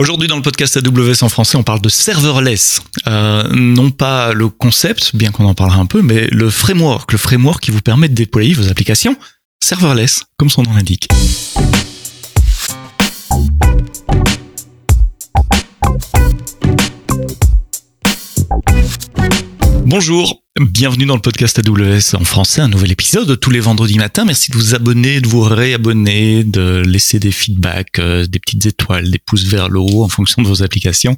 Aujourd'hui dans le podcast AWS en français, on parle de serverless. Euh, non pas le concept, bien qu'on en parlera un peu, mais le framework, le framework qui vous permet de déployer vos applications serverless, comme son nom l'indique. Bonjour, bienvenue dans le podcast AWS en français, un nouvel épisode tous les vendredis matins. Merci de vous abonner, de vous réabonner, de laisser des feedbacks, euh, des petites étoiles, des pouces vers le haut en fonction de vos applications.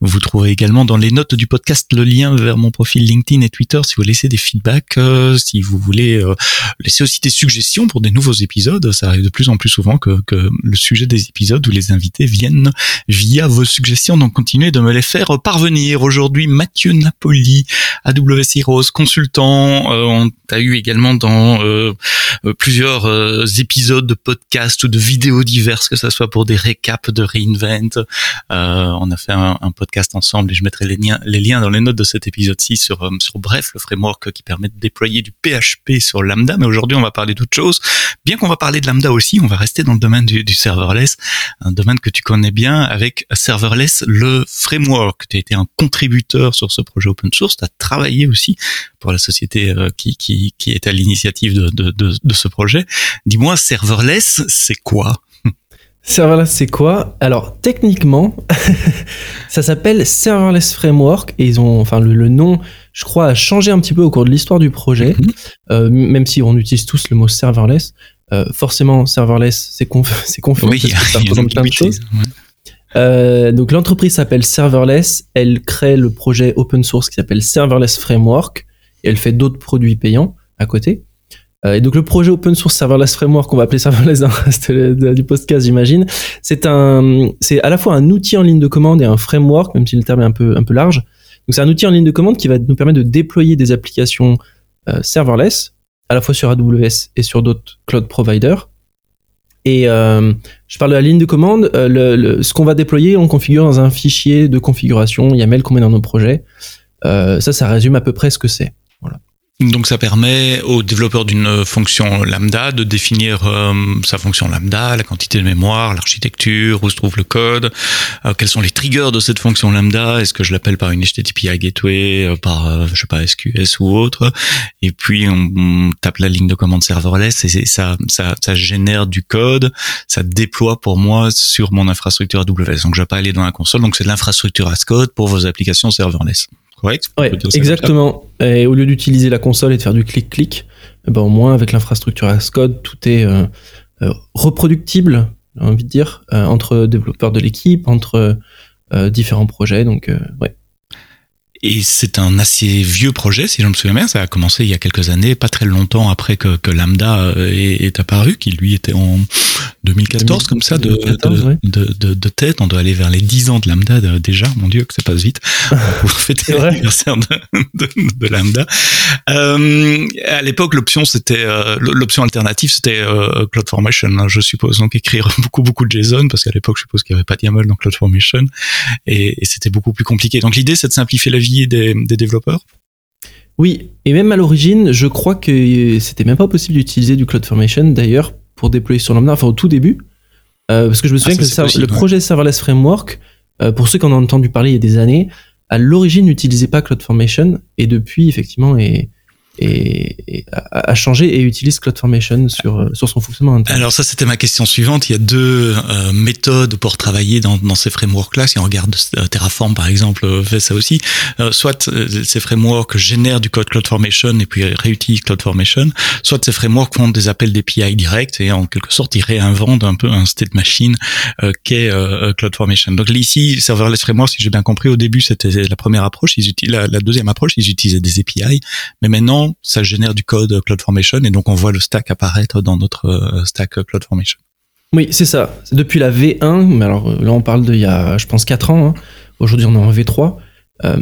Vous trouverez également dans les notes du podcast le lien vers mon profil LinkedIn et Twitter si vous laissez des feedbacks, euh, si vous voulez euh, laisser aussi des suggestions pour des nouveaux épisodes. Ça arrive de plus en plus souvent que, que le sujet des épisodes ou les invités viennent via vos suggestions. Donc continuez de me les faire parvenir. Aujourd'hui, Mathieu Napoli, AWS Consultant. Euh, on eu également dans euh, euh, plusieurs épisodes de podcasts ou de vidéos diverses, que ce soit pour des récaps de Reinvent. on a fait un, podcast ensemble et je mettrai les liens, les liens dans les notes de cet épisode-ci sur, sur Bref, le framework qui permet de déployer du PHP sur Lambda. Mais aujourd'hui, on va parler d'autre chose. Bien qu'on va parler de Lambda aussi, on va rester dans le domaine du, du serverless, un domaine que tu connais bien avec Serverless, le framework. Tu as été un contributeur sur ce projet open source, tu as travaillé aussi pour la société euh, qui, qui, qui est à l'initiative de, de, de, de ce projet. Dis-moi, serverless, c'est quoi? Serverless, c'est quoi? Alors, techniquement, ça s'appelle Serverless Framework et ils ont, enfin, le, nom, je crois, a changé un petit peu au cours de l'histoire du projet, mhm. euh, même si on utilise tous le mot serverless. Euh, forcément, serverless, c'est conf confus oui, parce que ça représente plein de choses. Euh, donc l'entreprise s'appelle Serverless, elle crée le projet open source qui s'appelle Serverless Framework et elle fait d'autres produits payants à côté. Euh, et donc le projet open source Serverless Framework, on va appeler Serverless dans le reste du podcast, j'imagine, c'est un, c'est à la fois un outil en ligne de commande et un framework, même si le terme est un peu un peu large. Donc c'est un outil en ligne de commande qui va nous permettre de déployer des applications euh, serverless à la fois sur AWS et sur d'autres cloud providers et euh, je parle de la ligne de commande. Euh, ce qu'on va déployer, on configure dans un fichier de configuration YAML qu'on met dans nos projets. Euh, ça, ça résume à peu près ce que c'est. Donc ça permet au développeur d'une fonction lambda de définir euh, sa fonction lambda, la quantité de mémoire, l'architecture, où se trouve le code, euh, quels sont les triggers de cette fonction lambda, est-ce que je l'appelle par une HTTP gateway, euh, par je sais pas SQS ou autre, et puis on, tape la ligne de commande serverless et ça, ça ça génère du code, ça déploie pour moi sur mon infrastructure AWS. Donc je vais pas aller dans la console, donc c'est de l'infrastructure as code pour vos applications serverless. Correct ouais, exactement. Et au lieu d'utiliser la console et de faire du clic-clic, eh ben au moins avec l'infrastructure as code, tout est euh, euh, reproductible, j'ai envie de dire, euh, entre développeurs de l'équipe, entre différents projets. Donc, ouais. Et c'est un assez vieux projet, si je me souviens bien. Ça a commencé il y a quelques années, pas très longtemps après que, que Lambda est, est, apparu, qui lui était en 2014, comme ça, de, de, de, de, tête. On doit aller vers les 10 ans de Lambda déjà. Mon Dieu, que ça passe vite. Pour fêter l'anniversaire de, Lambda. Euh, à l'époque, l'option c'était euh, l'option alternative, c'était euh, CloudFormation, hein, je suppose. Donc écrire beaucoup beaucoup de JSON, parce qu'à l'époque, je suppose qu'il n'y avait pas de YAML dans CloudFormation, et, et c'était beaucoup plus compliqué. Donc l'idée, c'est de simplifier la vie des, développeurs? Oui, et même à l'origine, je crois que c'était même pas possible d'utiliser du CloudFormation d'ailleurs pour déployer sur Lambda, enfin au tout début. Euh, parce que je me souviens ah, que le, projet Serverless Framework, euh, pour ceux qui en ont entendu parler il y a des années, à l'origine n'utilisait pas CloudFormation et depuis effectivement est, et, a, changé et utilise CloudFormation sur sur son fonctionnement. Alors ça c'était ma question suivante. Il y a deux euh, méthodes pour travailler dans, dans ces frameworks-là. Si on regarde euh, Terraform par exemple euh, fait ça aussi. soit ces frameworks génèrent du code CloudFormation et puis réutilisent CloudFormation. Soit ces frameworks font des appels d'API directs et en quelque sorte ils réinventent un peu un state machine qu'est CloudFormation. Donc ici serverless framework, si j'ai bien compris, au début c'était la première approche. Ils utilisent la, la deuxième approche, ils utilisaient des API, mais maintenant ça génère du code CloudFormation et donc on voit le stack apparaître dans notre euh, stack CloudFormation. Oui, c'est ça. Depuis la V1, mais alors euh, là on parle de il y a, je pense, 4 ans. Hein. Aujourd'hui on est en V3. Euh,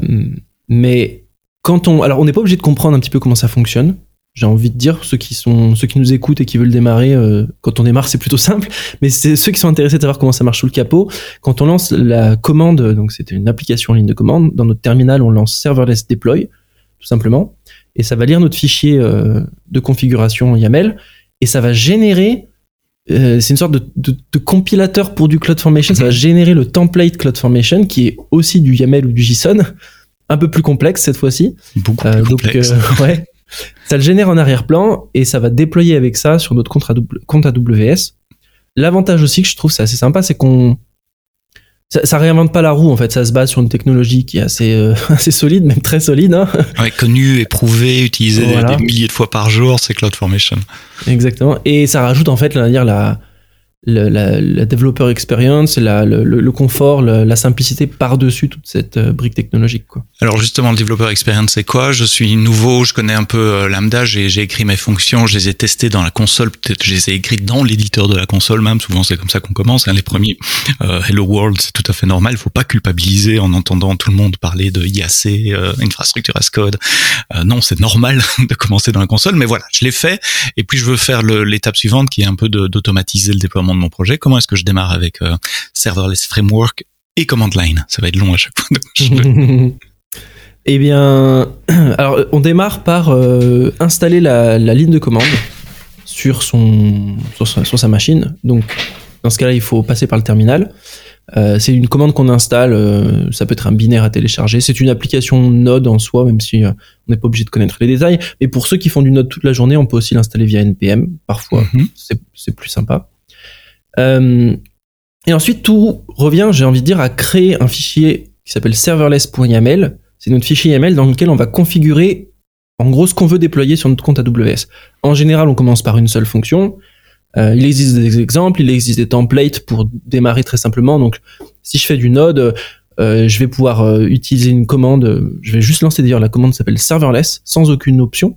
mais quand on, alors on n'est pas obligé de comprendre un petit peu comment ça fonctionne. J'ai envie de dire ceux qui sont, ceux qui nous écoutent et qui veulent démarrer. quand on démarre, c'est plutôt simple. Mais c'est ceux qui sont intéressés de savoir comment ça marche sous le capot. Quand on lance la commande, donc c'était une application en ligne de commande. Dans notre terminal, on lance serverless deploy, tout simplement et ça va lire notre fichier euh, de configuration YAML et ça va générer euh, c'est une sorte de, de, de, compilateur pour du CloudFormation. Ça va générer le template CloudFormation qui est aussi du YAML ou du JSON, un peu plus complexe cette fois-ci. Beaucoup plus complexe. Donc, ouais, ça le génère en arrière-plan et ça va déployer avec ça sur notre compte, compte AWS. L'avantage aussi que je trouve c'est assez sympa, c'est qu'on ça, ça, réinvente pas la roue en fait, ça se base sur une technologie qui est assez euh, assez solide, même très solide. Hein. Ouais, connue, éprouvée, utilisée des milliers de fois par jour, c'est CloudFormation. Exactement. Et ça rajoute en fait, on va dire la la, la, developer experience, le, confort, la simplicité par-dessus toute cette euh, brique technologique. Alors justement, le developer experience, c'est quoi? Je suis nouveau, je connais un peu euh, Lambda, j'ai écrit mes fonctions, je les ai testées dans la console, peut-être je les ai écrites dans l'éditeur de la console même, souvent c'est comme ça qu'on commence, hein, les premiers. Euh, Hello World, c'est tout à fait normal, il faut pas culpabiliser en entendant tout le monde parler de IAC, infrastructure as code. Non, c'est normal de commencer dans la console, mais voilà, je l'ai fait, et puis je veux faire l'étape suivante qui est un peu d'automatiser le déploiement de mon projet. Comment est-ce que je démarre avec euh, serverless framework et command line? Ça va être long à chaque fois. eh bien, alors on démarre par euh, installer la, la, ligne de commande sur son sur sa, sur sa, machine. Donc dans ce cas-là, il faut passer par le terminal. Euh, c'est une commande qu'on installe, euh, ça peut être un binaire à télécharger. C'est une application Node en soi, même si euh, on n'est pas obligé de connaître les détails. Mais pour ceux qui font du Node toute la journée, on peut aussi l'installer via NPM. Parfois, mm -hmm. c'est plus sympa. Euh, et ensuite, tout revient, j'ai envie de dire, à créer un fichier qui s'appelle serverless.yaml. C'est notre fichier YAML dans lequel on va configurer en gros ce qu'on veut déployer sur notre compte AWS. En général, on commence par une seule fonction. Euh, il existe des exemples, il existe des templates pour démarrer très simplement. Donc, si je fais du Node, euh, je vais pouvoir utiliser une commande. Je vais juste lancer d'ailleurs la commande s'appelle serverless sans aucune option.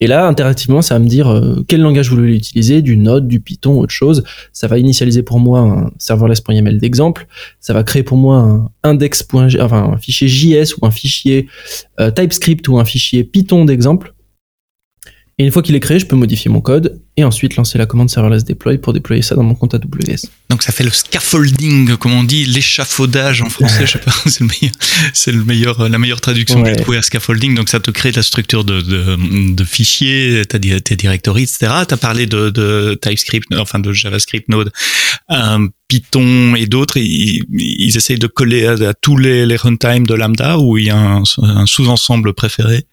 Et là, interactivement, ça va me dire euh, quel langage vous voulez utiliser, du Node, du Python, autre chose. Ça va initialiser pour moi un serverless.yml d'exemple. Ça va créer pour moi un index. Enfin, un fichier JS ou un fichier euh, TypeScript ou un fichier Python d'exemple. Et une fois qu'il est créé, je peux modifier mon code et ensuite lancer la commande serverless deploy pour déployer ça dans mon compte AWS. Donc ça fait le scaffolding, comme on dit, l'échafaudage en français, je sais pas, c'est le meilleur, c'est le meilleur, la meilleure traduction ouais. que j'ai trouvée à scaffolding. Donc ça te crée la structure de, de, de fichiers, t'as dit tes directories, etc. T'as parlé de, de TypeScript, enfin de JavaScript Node, euh, Python et d'autres. Ils, ils, essayent de coller à, à tous les, les runtimes de Lambda ou il y a un, un sous-ensemble préféré?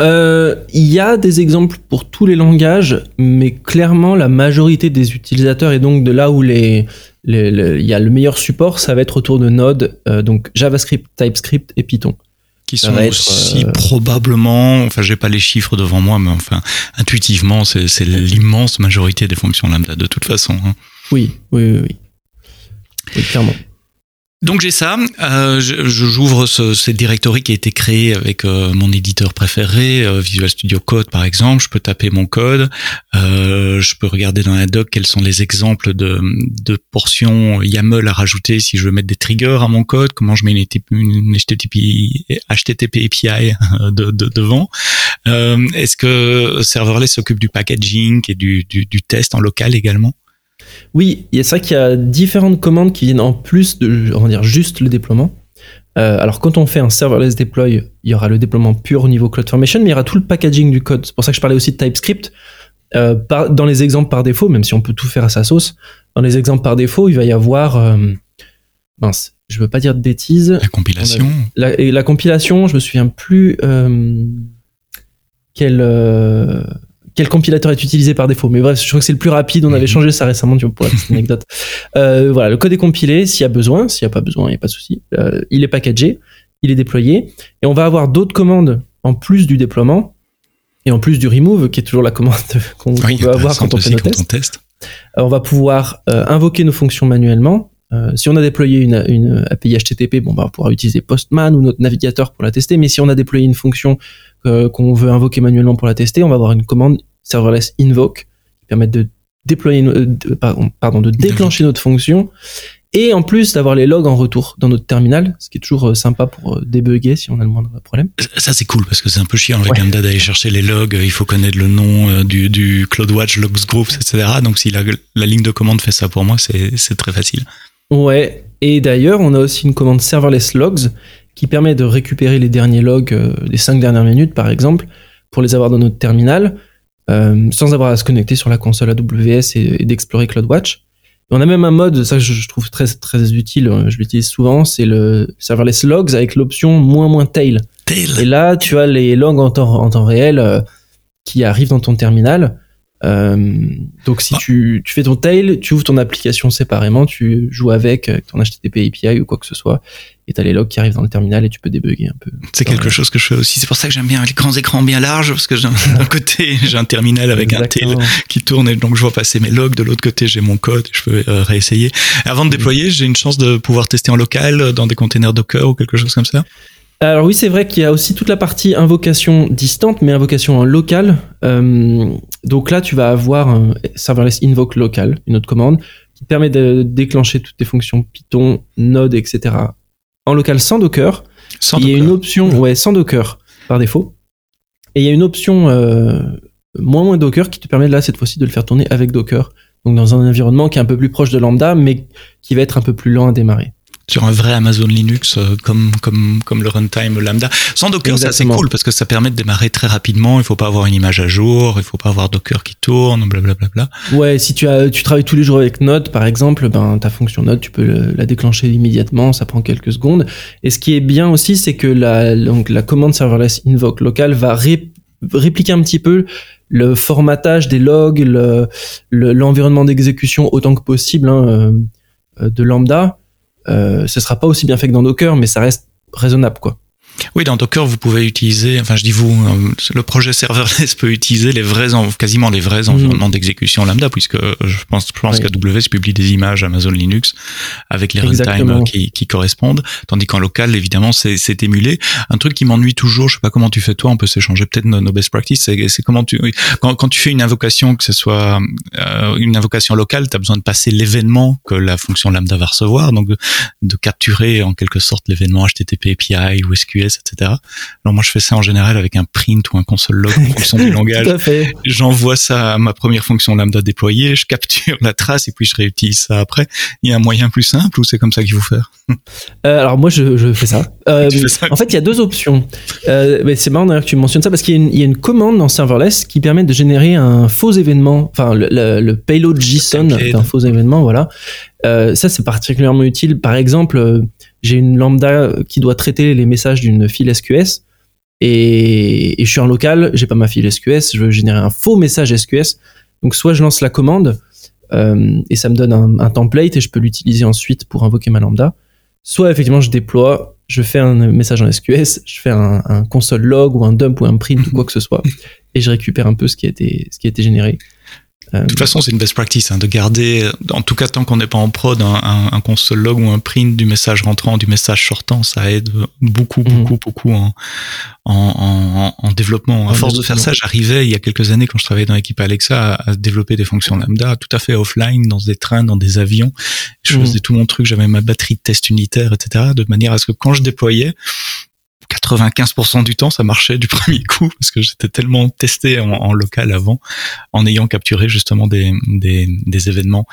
Euh, il y a des exemples pour tous les langages, mais clairement la majorité des utilisateurs et donc de là où les, les, les il y a le meilleur support, ça va être autour de Node, euh, donc JavaScript, TypeScript et Python. Qui sont aussi euh... probablement, enfin j'ai pas les chiffres devant moi, mais enfin intuitivement c'est l'immense majorité des fonctions lambda de toute façon. Hein. Oui, oui, oui, oui. oui clairement. Donc j'ai ça, euh, j'ouvre ce, cette directory qui a été créée avec euh, mon éditeur préféré, euh, Visual Studio Code par exemple. Je peux taper mon code, euh, je peux regarder dans la doc quels sont les exemples de, de, portions YAML à rajouter si je veux mettre des triggers à mon code, comment je mets une, une HTTP, HTTP API de, de, devant. Euh, est-ce que Serverless s'occupe du packaging et du, du, du test en local également? Oui, il y a ça qu'il y a différentes commandes qui viennent en plus de, on va dire, juste le déploiement. Euh, alors quand on fait un serverless deploy, il y aura le déploiement pur au niveau CloudFormation, mais il y aura tout le packaging du code. C'est pour ça que je parlais aussi de TypeScript. Euh, par, dans les exemples par défaut, même si on peut tout faire à sa sauce, dans les exemples par défaut, il va y avoir... Euh, mince, je veux pas dire de bêtises. La compilation. La, et la compilation, je me souviens plus euh, quelle quel compilateur est utilisé par défaut. Mais bref, je crois que c'est le plus rapide. On avait mhm. changé ça récemment, tu vois, pour la petite anecdote. Euh, voilà, le code est compilé s'il y a besoin. S'il n'y a pas besoin, il n'y a pas de souci. Euh, il est packagé, il est déployé. Et on va avoir d'autres commandes en plus du déploiement et en plus du remove, qui est toujours la commande qu'on oui, veut avoir quand on fait nos tests. On. Euh, on va pouvoir euh, invoquer nos fonctions manuellement. Euh, si on a déployé une, une API HTTP, bon, bah, on pouvoir utiliser Postman ou notre navigateur pour la tester. Mais si on a déployé une fonction euh, qu'on veut invoquer manuellement pour la tester, on va avoir une commande serverless invoke qui permet de déployer, euh, de, pardon, de déclencher notre fonction et en plus d'avoir les logs en retour dans notre terminal, ce qui est toujours euh, sympa pour débugger si on a le moindre problème. Ça c'est cool parce que c'est un peu chiant avec ouais. Lambda d'aller chercher les logs, il faut connaître le nom du, du CloudWatch, Logs Groups, etc. Donc si la, la ligne de commande fait ça pour moi, c'est très facile. Ouais, et d'ailleurs on a aussi une commande serverless logs qui permet de récupérer les derniers logs euh, des cinq dernières minutes, par exemple, pour les avoir dans notre terminal. euh, sans avoir à se connecter sur la console AWS et, et d'explorer CloudWatch. on a même un mode, ça je, je trouve très très utile, euh, je l'utilise souvent, c'est le serverless logs avec l'option moins moins tail. Tail. Et là, tu as les logs en temps, en temps réel euh, qui arrivent dans ton terminal. Euh, donc si Ah. tu, tu fais ton tail, tu ouvres ton application séparément, tu joues avec, avec ton HTTP API ou quoi que ce soit, et tu as les logs qui arrivent dans le terminal et tu peux débugger un peu. C'est quelque chose que je fais aussi. C'est pour ça que j'aime bien les grands écrans bien larges, parce que d'un côté, j'ai un terminal avec un tail qui tourne et donc je vois passer mes logs. De l'autre côté, j'ai mon code. Je peux euh, réessayer. Avant de déployer, j'ai une chance de pouvoir tester en local euh, dans des containers Docker ou quelque chose comme ça. Alors oui, c'est vrai qu'il y a aussi toute la partie invocation distante, mais invocation en local. Euh, donc là, tu vas avoir un serverless invoke local, une autre commande, qui te permet de déclencher toutes tes fonctions Python, Node, etc. en local sans Docker. Sans il y a une option, ouais, sans Docker par défaut. Et il y a une option euh, moins moins Docker qui te permet là cette fois-ci de le faire tourner avec Docker. Donc dans un environnement qui est un peu plus proche de lambda, mais qui va être un peu plus lent à démarrer. Sur un vrai Amazon Linux euh, comme comme comme le runtime lambda. Sans Docker, c'est assez cool parce que ça permet de démarrer très rapidement. Il faut pas avoir une image à jour, il faut pas avoir Docker qui tourne, blablabla. Bla, bla. Ouais, si tu as, tu travailles tous les jours avec Node, par exemple, ben ta fonction Node, tu peux le- la déclencher immédiatement, ça prend quelques secondes. Et ce qui est bien aussi, c'est que la, donc la commande serverless invoke local va ré- répliquer un petit peu le formatage des logs, le- le- l'environnement d'exécution autant que possible hein, euh, euh, de lambda. Euh, ce sera pas aussi bien fait que dans Docker, mais ça reste raisonnable, quoi. Oui, dans Docker, vous pouvez utiliser, enfin je dis vous, euh, le projet serverless peut utiliser les vrais, en- quasiment les vrais environnements d'exécution lambda, puisque euh, je pense, je pense Oui. qu'AWS publie des images Amazon Linux avec les runtime Exactement. euh, qui, qui correspondent, tandis qu'en local, évidemment, c'est émulé. Un truc qui m'ennuie toujours, je sais pas comment tu fais toi, on peut s'échanger peut-être nos, nos best practices, c'est comment tu, quand, quand tu fais une invocation, que ce soit euh, une invocation locale, tu as besoin de passer l'événement que la fonction lambda va recevoir, donc de, de capturer en quelque sorte l'événement HTTP API ou Etc. Alors moi je fais ça en général avec un print ou un console log en fonction du langage. J'envoie ça à ma première fonction lambda déployée, je capture la trace et puis je réutilise ça après. Il y a un moyen plus simple ou c'est comme ça qu'il faut faire? Euh, alors moi, je, je fais ça. Euh, fais ça En fait, il y a deux options. Euh, mais c'est marrant d'ailleurs que tu mentionnes ça parce qu'il y, a une- il y a une commande dans serverless qui permet de générer un faux événement, enfin le, le- le payload JSON d'un faux événement, voilà. Ça, c'est particulièrement utile. Par exemple, j'ai une lambda qui doit traiter les messages d'une file SQS et, je suis en local, j'ai pas ma file SQS, je veux générer un faux message SQS. Donc soit je lance la commande euh, et ça me donne un, template et je peux l'utiliser ensuite pour invoquer ma lambda. Soit effectivement je déploie, je fais un message en SQS, je fais un, console log ou un dump ou un print ou quoi que ce soit et je récupère un peu ce qui a ce qui a été généré. Euh, De toute façon, c'est une best practice hein, de garder, en tout cas tant qu'on n'est pas en prod, un, un, un console log ou un print du message rentrant, du message sortant, ça aide beaucoup, Mhm. beaucoup, beaucoup en, en, en, en développement. À force de faire ça, j'arrivais il y a quelques années quand je travaillais dans l'équipe Alexa à, à développer des fonctions lambda tout à fait offline, dans des trains, dans des avions. Je Mhm. faisais tout mon truc, j'avais ma batterie de test unitaire, etc. De manière à ce que quand je déployais, 95% du temps, ça marchait du premier coup parce que j'étais tellement testé en, en local avant, en ayant capturé justement des, des, des événements.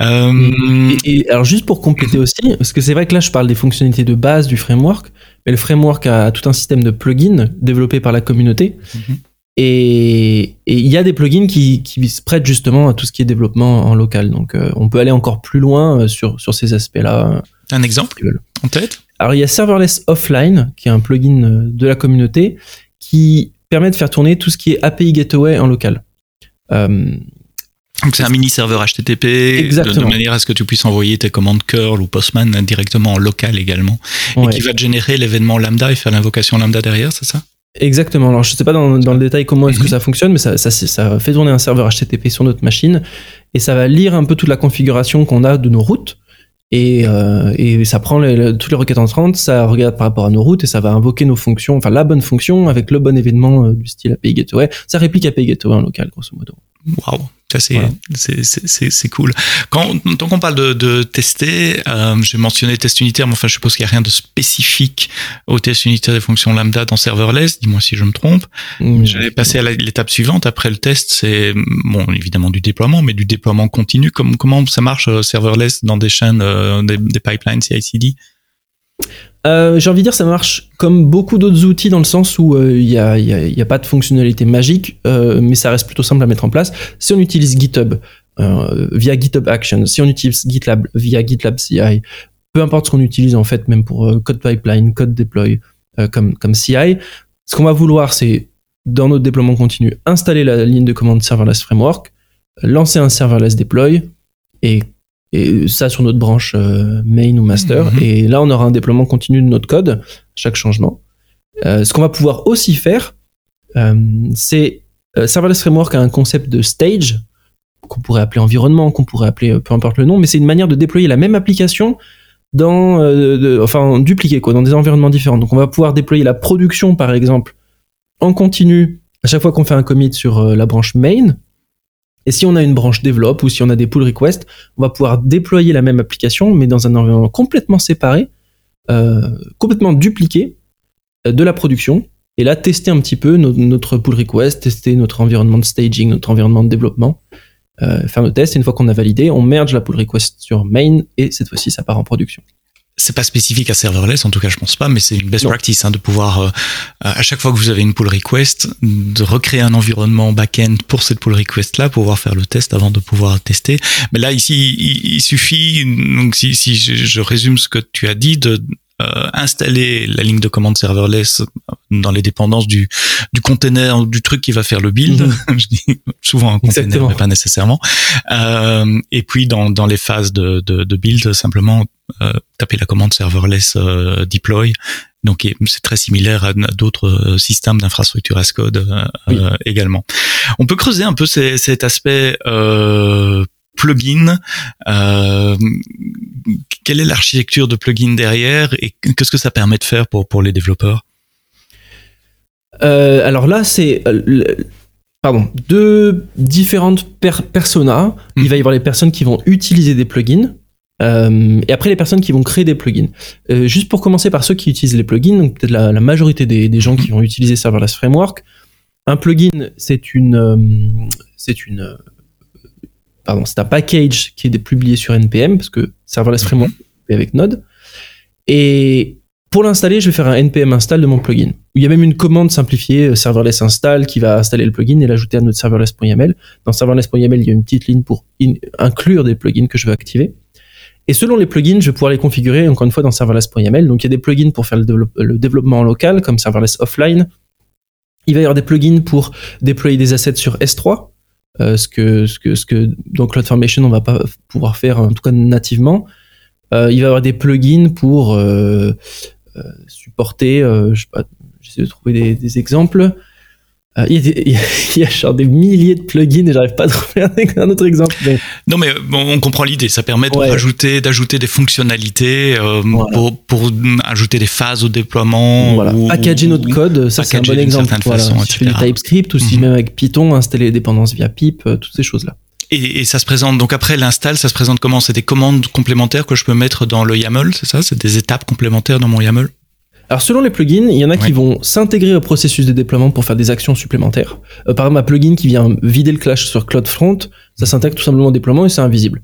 Euh, Et, et alors juste pour compléter aussi, parce que c'est vrai que là je parle des fonctionnalités de base du framework, mais le framework a tout un système de plugins développé par la communauté. Mhm. Et et il y a des plugins qui, qui se prêtent justement à tout ce qui est développement en local. Donc euh, on peut aller encore plus loin euh, sur, sur ces aspects-là. un exemple en tête? Alors il y a Serverless Offline, qui est un plugin euh, de la communauté, qui permet de faire tourner tout ce qui est API Gateway en local. Euh, Donc c'est un mini serveur HTTP de, manière à ce que tu puisses envoyer tes commandes curl ou postman directement en local également ouais. et qui va te générer l'événement lambda et faire l'invocation lambda derrière, c'est ça? Exactement. Alors, je sais pas dans, dans le détail comment est-ce que Mhm. ça fonctionne, mais ça, ça, ça fait tourner un serveur HTTP sur notre machine et ça va lire un peu toute la configuration qu'on a de nos routes. Et, euh, et ça prend toutes les requêtes entrantes, ça regarde par rapport à nos routes et ça va invoquer nos fonctions, enfin la bonne fonction avec le bon événement euh, du style API Gateway. Ça réplique API Gateway en local, grosso modo. Waouh, ça c'est Voilà. cool. Quand tant qu'on parle de, de tester, euh, j'ai mentionné test unitaire, mais enfin je suppose qu'il n'y a rien de spécifique au test unitaire des fonctions lambda dans serverless. Dis-moi si je me trompe. Mm. J'allais passer à l'étape suivante. Après le test, c'est bon évidemment du déploiement, mais du déploiement continu. Comment comment ça marche euh, serverless dans des chaînes, euh, des, des pipelines CI/CD euh, J'ai envie de dire ça marche comme beaucoup d'autres outils dans le sens où il euh, n'y a, y a, pas de fonctionnalité magique, euh, mais ça reste plutôt simple à mettre en place. Si on utilise GitHub via GitHub Actions, si on utilise GitLab via GitLab CI, peu importe ce qu'on utilise en fait, même pour code pipeline, code deploy comme, comme CI, ce qu'on va vouloir c'est dans notre déploiement continu installer la ligne de commande serverless framework, lancer un serverless deploy et et ça sur notre branche euh, main ou master. Mhm. Et là, on aura un déploiement continu de notre code, chaque changement. Euh, ce qu'on va pouvoir aussi faire, euh, c'est Serverless Framework a un concept de stage qu'on pourrait appeler environnement, qu'on pourrait appeler peu importe le nom, mais c'est une manière de déployer la même application dans, enfin, dupliquer quoi, dans des environnements différents. Donc, on va pouvoir déployer la production, par exemple, en continu à chaque fois qu'on fait un commit sur la branche main et si on a une branche développe ou si on a des pull requests, on va pouvoir déployer la même application, mais dans un environnement complètement séparé, euh, complètement dupliqué euh, de la production. Et là, tester un petit peu notre pull request, tester notre environnement de staging, notre environnement de développement, euh, faire nos tests. Et une fois qu'on a validé, on merge la pull request sur main et cette fois-ci, ça part en production c'est pas spécifique à serverless, en tout cas je pense pas, mais c'est une best practice hein, de pouvoir euh, à chaque fois que vous avez une pull request, de recréer un environnement back-end pour cette pull request là, pour pouvoir faire le test avant de pouvoir tester. Mais là ici, il, suffit donc si, si je, je, résume ce que tu as dit de installer la ligne de commande serverless dans les dépendances du, du container, du truc qui va faire le build. Mhm. Je dis souvent un container, mais pas nécessairement. Euh, et puis dans, dans les phases de, de, de build, simplement euh, taper la commande serverless euh, deploy. Donc c'est très similaire à, d'autres systèmes d'infrastructure as code également. On peut creuser un peu cet aspect plugin. Euh, quelle est l'architecture de plugin derrière et qu'est-ce que ça permet de faire pour, pour les développeurs? Euh, Alors là, c'est euh, pardon, deux différentes personas. Il va y avoir les personnes qui vont utiliser des plugins. et après les personnes qui vont créer des plugins. juste pour commencer par ceux qui utilisent les plugins, donc peut-être la, majorité des, des, gens qui vont utiliser Serverless Framework, un plugin c'est une c'est une pardon, c'est un package qui est publié sur npm parce que serverless framework est avec Node. Et pour l'installer, je vais faire un npm install de mon plugin. Il y a même une commande simplifiée euh, serverless install qui va installer le plugin et l'ajouter à notre serverless.yaml. Dans serverless.yaml, il y a une petite ligne pour inclure des plugins que je veux activer. Et selon les plugins, je vais pouvoir les configurer encore une fois dans serverless.yaml. Donc il y a des plugins pour faire le, développement local comme serverless offline. Il va y avoir des plugins pour déployer des assets sur S3. Euh, ce que ce que ce que dans CloudFormation on va pas pouvoir faire en tout cas nativement. Euh, il va y avoir des plugins pour euh, supporter, je sais pas, j'essaie de trouver des, des exemples. Euh, il, y a il, y a genre des milliers de plugins et j'arrive pas à trouver un, autre exemple. Non, mais bon, on comprend l'idée. Ça permet de rajouter, d'ajouter des fonctionnalités euh, pour, pour, ajouter des phases au déploiement. Voilà. Ou, Packager notre code, ça c'est un bon exemple. Voilà. si tu fais du TypeScript ou si mhm. même avec Python, installer les dépendances via pip, euh, toutes ces choses-là. Et, et, ça se présente donc après l'install, ça se présente comment? C'est des commandes complémentaires que je peux mettre dans le YAML, c'est ça? C'est des étapes complémentaires dans mon YAML? Alors selon les plugins, il y en a qui vont s'intégrer au processus de déploiement pour faire des actions supplémentaires. Euh, par exemple, un plugin qui vient vider le clash sur CloudFront, ça s'intègre tout simplement au déploiement et c'est invisible.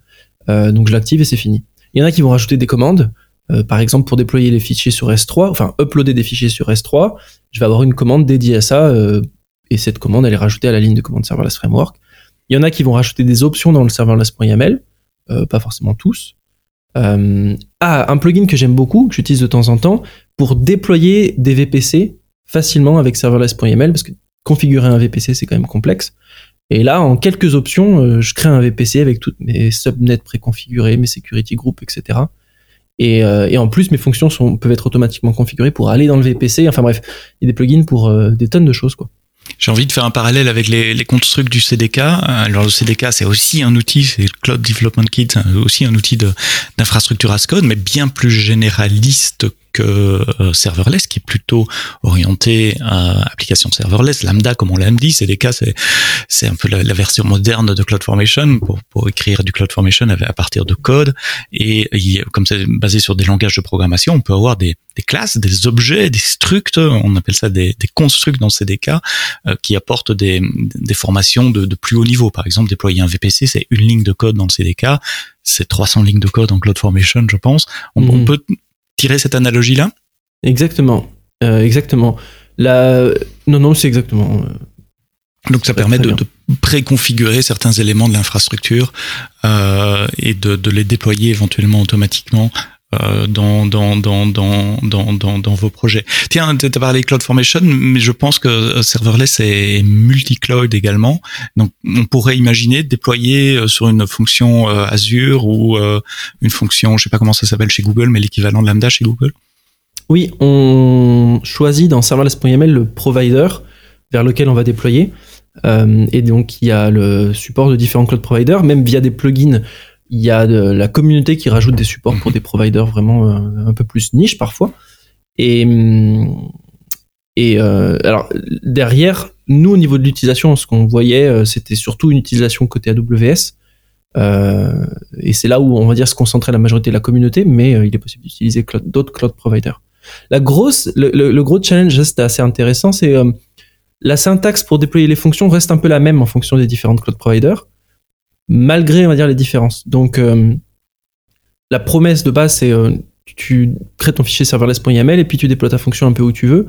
Euh, donc je l'active et c'est fini. Il y en a qui vont rajouter des commandes. Euh, par exemple, pour déployer les fichiers sur S3, enfin uploader des fichiers sur S3, je vais avoir une commande dédiée à ça et cette commande elle est rajoutée à la ligne de commande serverless framework. Il y en a qui vont rajouter des options dans le serverless.yaml, pas forcément tous. Euh, ah, un plugin que j'aime beaucoup, que j'utilise de temps en temps, pour déployer des VPC facilement avec serverless.yml, parce que configurer un VPC, c'est quand même complexe. Et là, en quelques options, euh, je crée un VPC avec toutes mes subnets préconfigurés, mes security groups, etc. Et, euh, et en plus, mes fonctions sont, peuvent être automatiquement configurées pour aller dans le VPC. Enfin bref, il y a des plugins pour des tonnes de choses, quoi. J'ai envie de faire un parallèle avec les, les constructs du CDK. Alors le CDK, c'est aussi un outil, c'est le Cloud Development Kit, aussi un outil d'infrastructure as code, mais bien plus généraliste que euh, serverless, qui est plutôt orienté à application serverless, lambda comme on l'a dit, CDK c'est c'est un peu la, version moderne de CloudFormation pour, pour écrire du CloudFormation à partir de code et comme c'est basé sur des langages de programmation, on peut avoir des, des classes, des objets, des structs, on appelle ça des, des constructs dans CDK euh, qui apportent des, des formations de, de plus haut niveau. Par exemple, déployer un VPC, c'est une ligne de code dans le CDK, c'est 300 lignes de code en CloudFormation, je pense. On, on mhm. peut tirer cette analogie-là Exactement. Euh, exactement. La... Non, non, c'est exactement. Euh, Donc ça permet de, de, préconfigurer certains éléments de l'infrastructure euh, et de, de, les déployer éventuellement automatiquement dans, dans, vos projets. Tiens, tu as parlé CloudFormation, mais je pense que euh, serverless est multi-cloud également. Donc, on pourrait imaginer déployer euh, sur une fonction Azure ou une fonction, je sais pas comment ça s'appelle chez Google, mais l'équivalent de Lambda chez Google. Oui, on choisit dans serverless.yml le provider vers lequel on va déployer. Euh, et donc, il y a le support de différents cloud providers, même via des plugins il y a de, la communauté qui rajoute des supports pour des providers vraiment euh, un peu plus niche parfois. Et, et euh, alors derrière, nous au niveau de l'utilisation, ce qu'on voyait, euh, c'était surtout une utilisation côté AWS. Euh, et c'est là où on va dire se concentrer la majorité de la communauté, mais il est possible d'utiliser d'autres cloud providers. La grosse, le, le, gros challenge, c'était assez intéressant, c'est la syntaxe pour déployer les fonctions reste un peu la même en fonction des différentes cloud providers malgré on va dire les différences. Donc euh, la promesse de base c'est euh, tu crées ton fichier serverless.yml et puis tu déploies ta fonction un peu où tu veux.